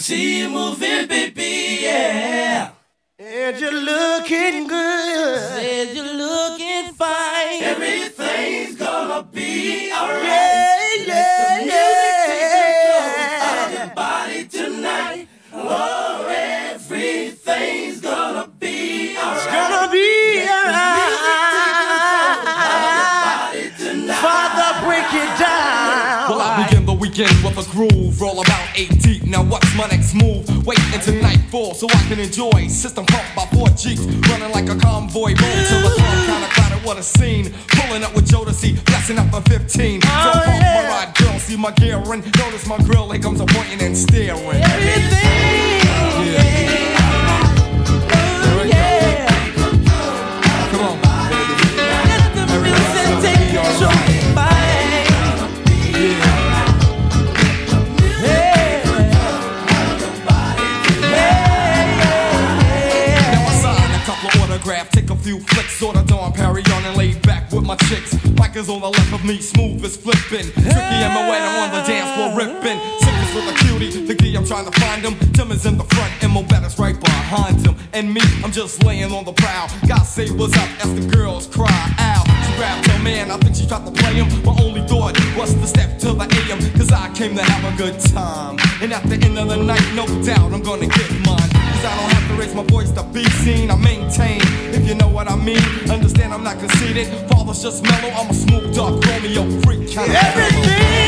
see you moving, baby, yeah. And you're looking good. Said you're looking fine. Everything's gonna be alright. Yeah, yeah, yeah. Out of your body tonight. Oh, everything's gonna be alright. It's gonna be alright. Begin with a groove, roll about eight deep. Now, what's my next move? Wait until nightfall so I can enjoy. System pumped by four Jeeps, running like a convoy. Roll till the club, kinda crowded, what a scene. Pulling up with Jodeci, blessing up a 15. So Oh, pump yeah. my ride, girl, see my gear and notice my grill. Here comes a pointing and staring. Everything. Yeah. Goes. Come on, baby. Let the music take control. Few flicks, sort of Don Perry on and lay back with my chicks. Mike is on the left of me, smooth as flipping. Tricky and I'm on the dance floor ripping. Sickness with a cutie, the key I'm trying to find him. Tim is in the front, and Better's right behind him. And me, I'm just laying on the prowl. God say what's up as the girls cry out. She grabbed her man, I think she tried to play him. My only thought was to step to the AM, cause I came to have a good time. And at the end of the night, no doubt I'm gonna get mine. I don't have to raise my voice to be seen. I maintain, if you know what I mean. Understand I'm not conceited. Father's just mellow. I'm a smooth, dark Romeo freak. Kind of Everything,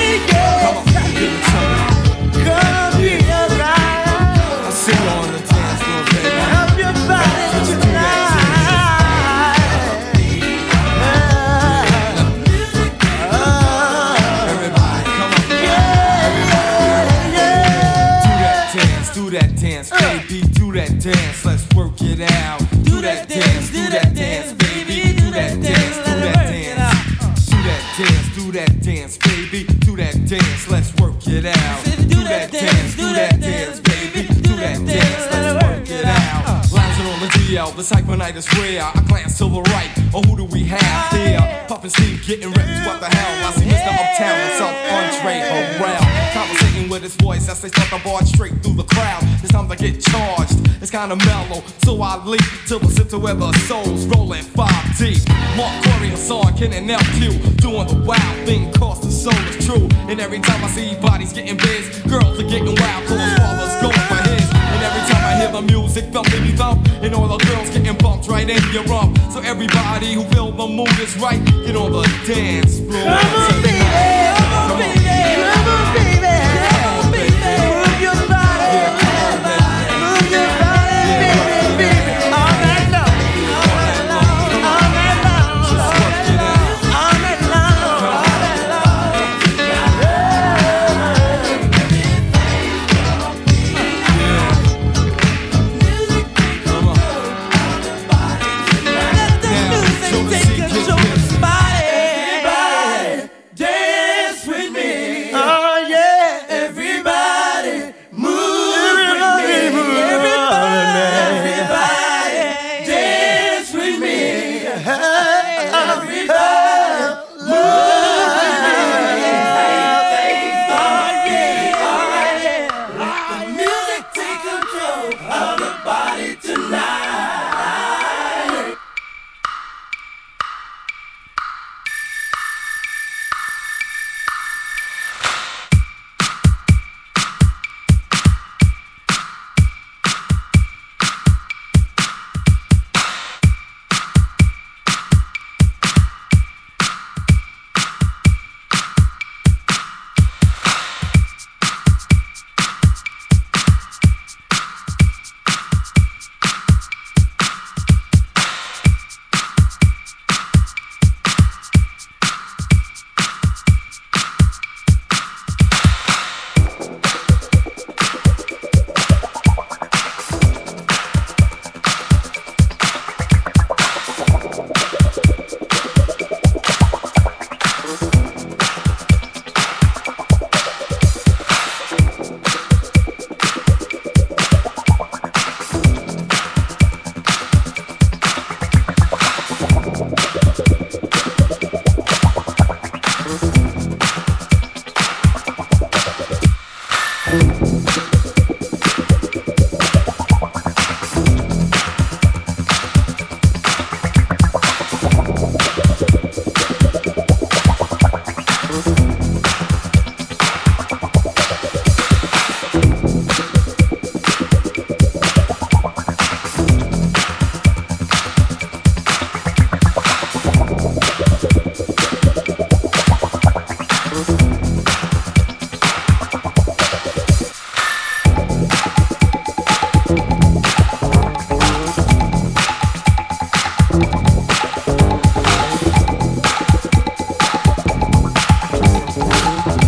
night is rare. I glance to the right, oh who do we have oh, here? Puffin' Steve getting ripped, what the hell? I see Mr. Uptown himself, Andre Harrell. Conversating with his voice as they start the bar straight through the crowd. It's time to get charged, it's kinda mellow. So I leap to the center where the soul's rolling five deep. Mark Corey, Hassan, Ken, and LQ doing the wild thing, cause the soul is true. And every time I see bodies getting biz, girls are getting wild, cause Music thumping me thump, and all the girls getting bumped right in your rump. So everybody who feel the mood is right, get on the dance floor. Come on, baby. Come on. Come on, baby. Thank you.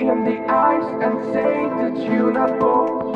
in the eyes and say that you're not bored.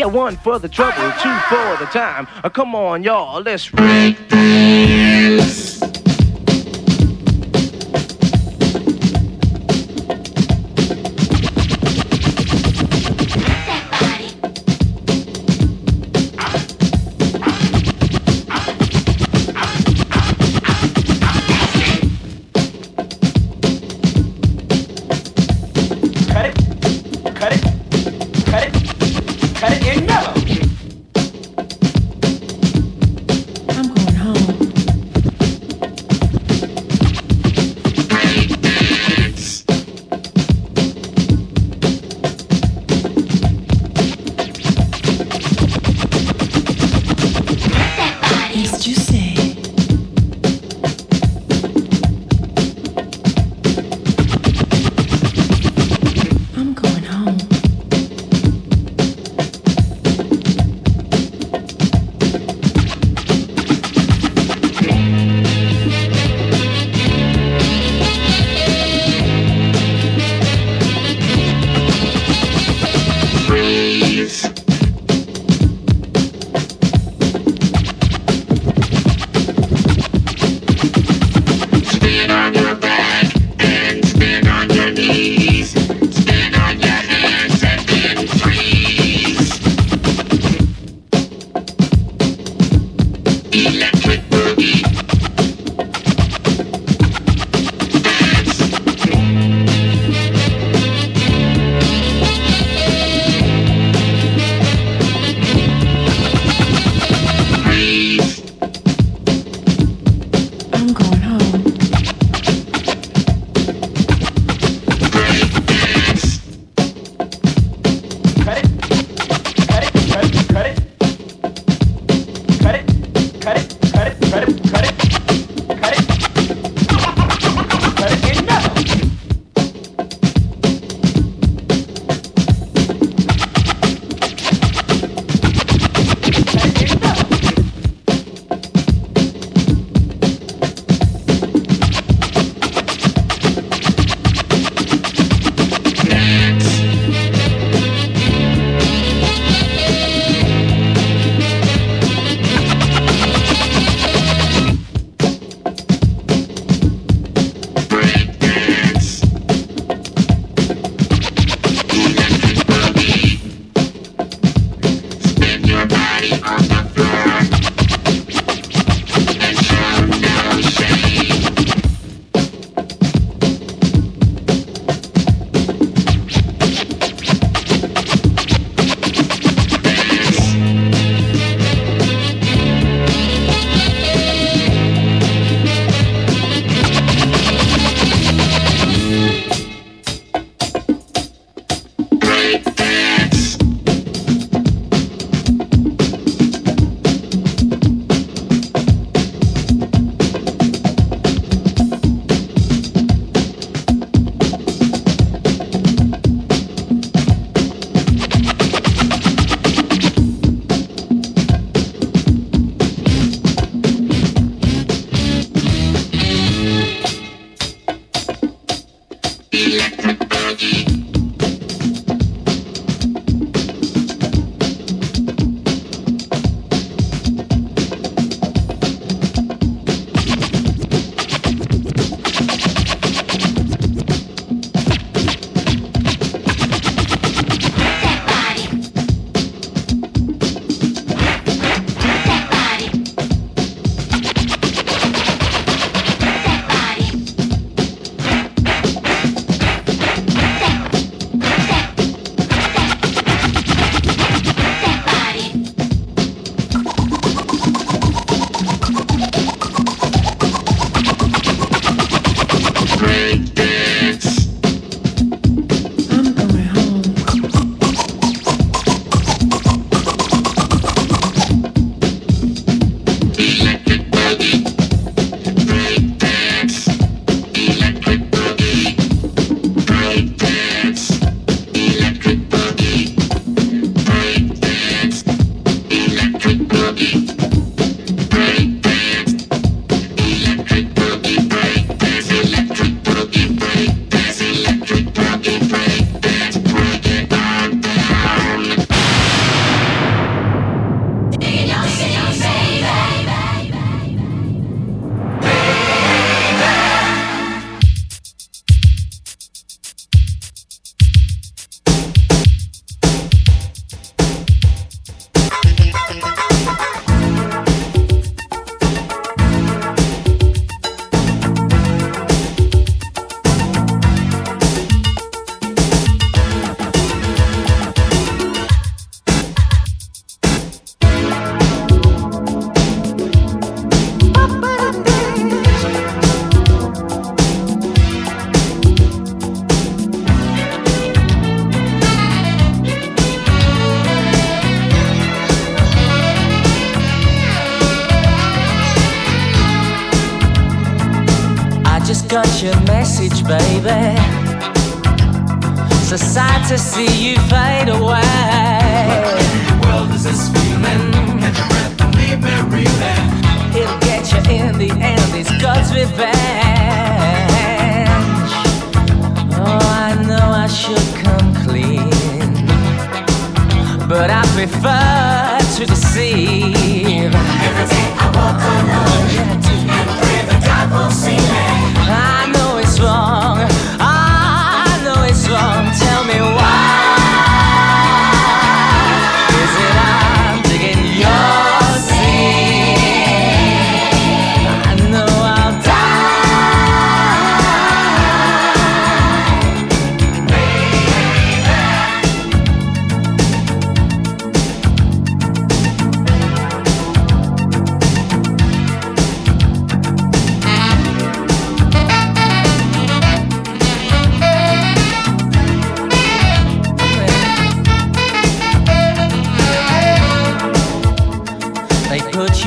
A one for the trouble, two for the time. Uh, come on, y'all, let's.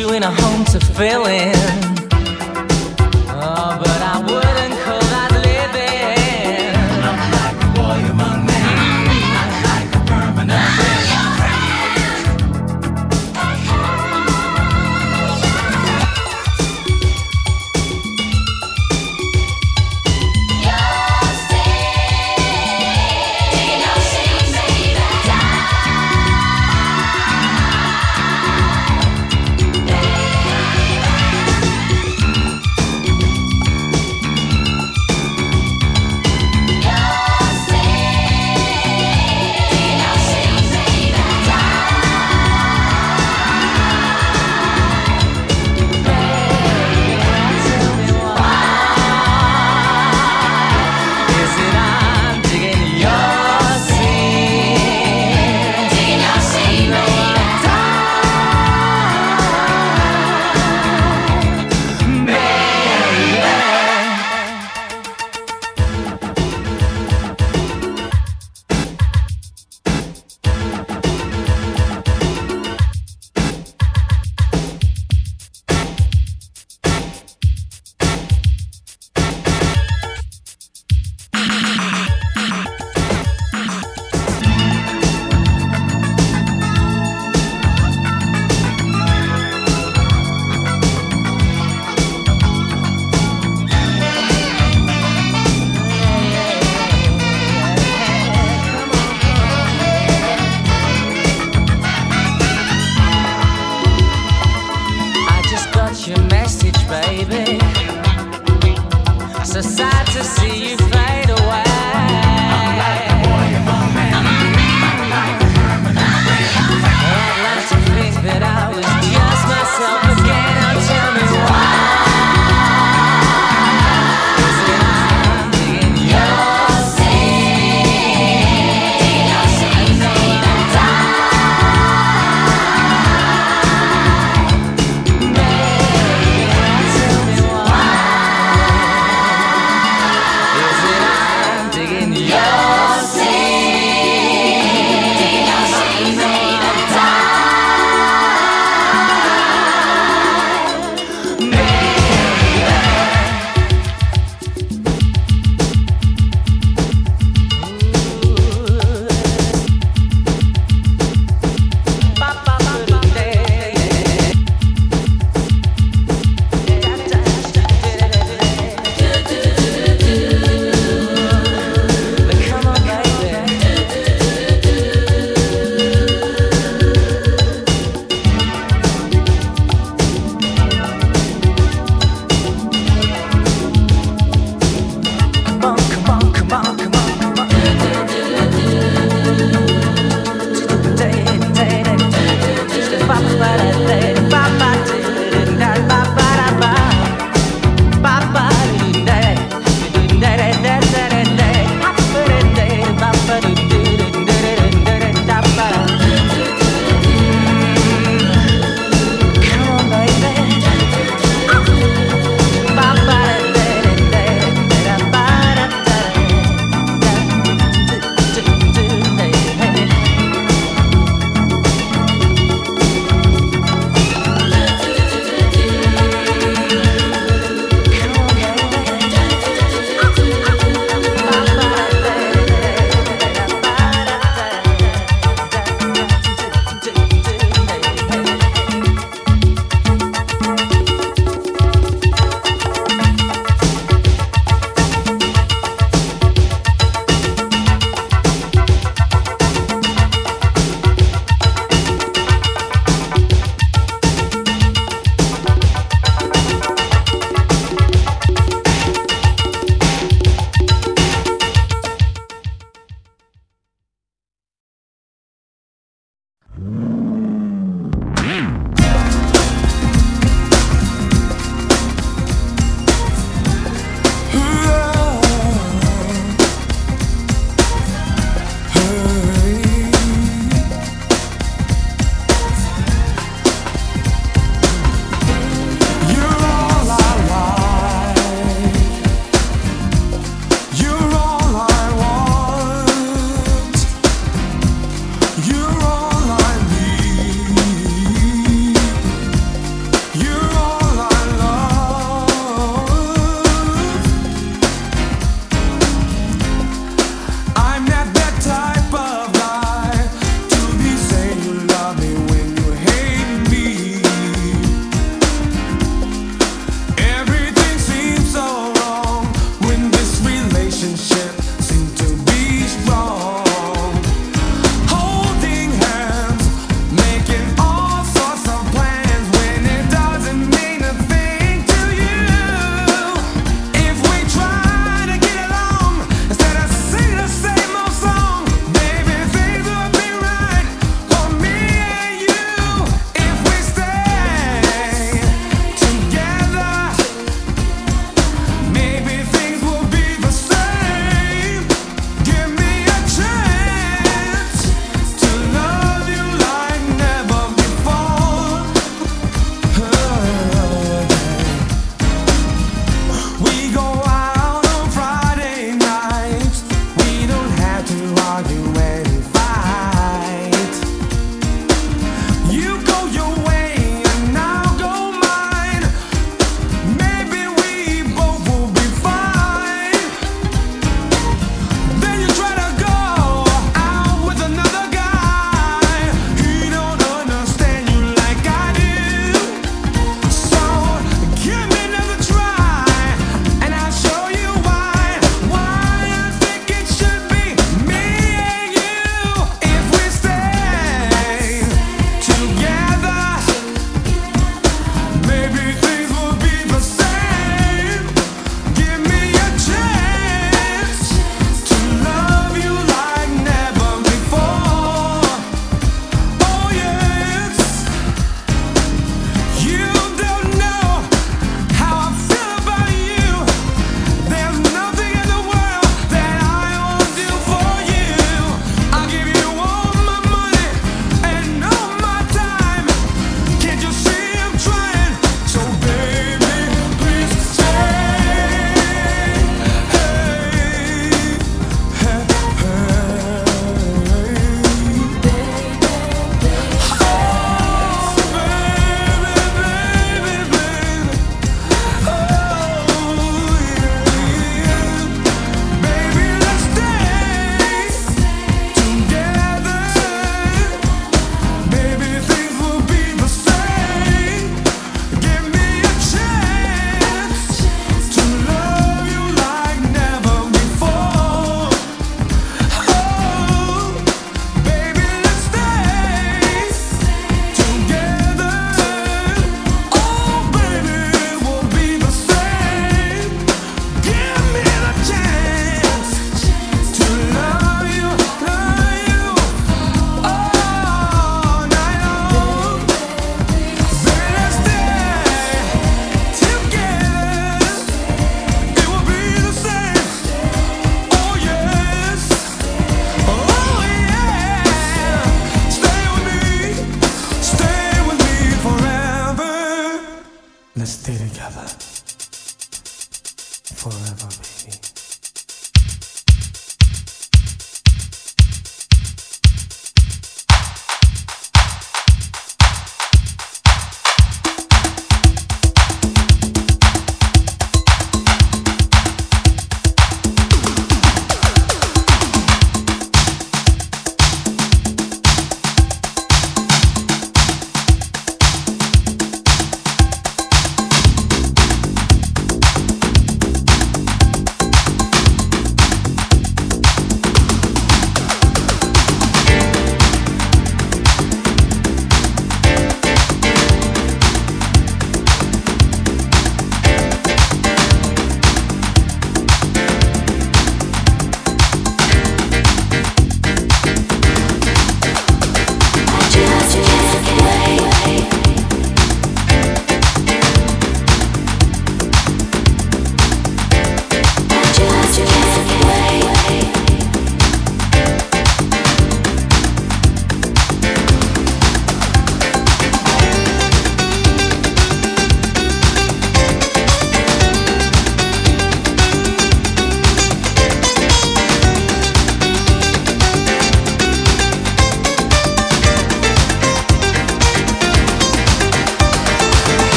You in a home to fill in. to see you fight.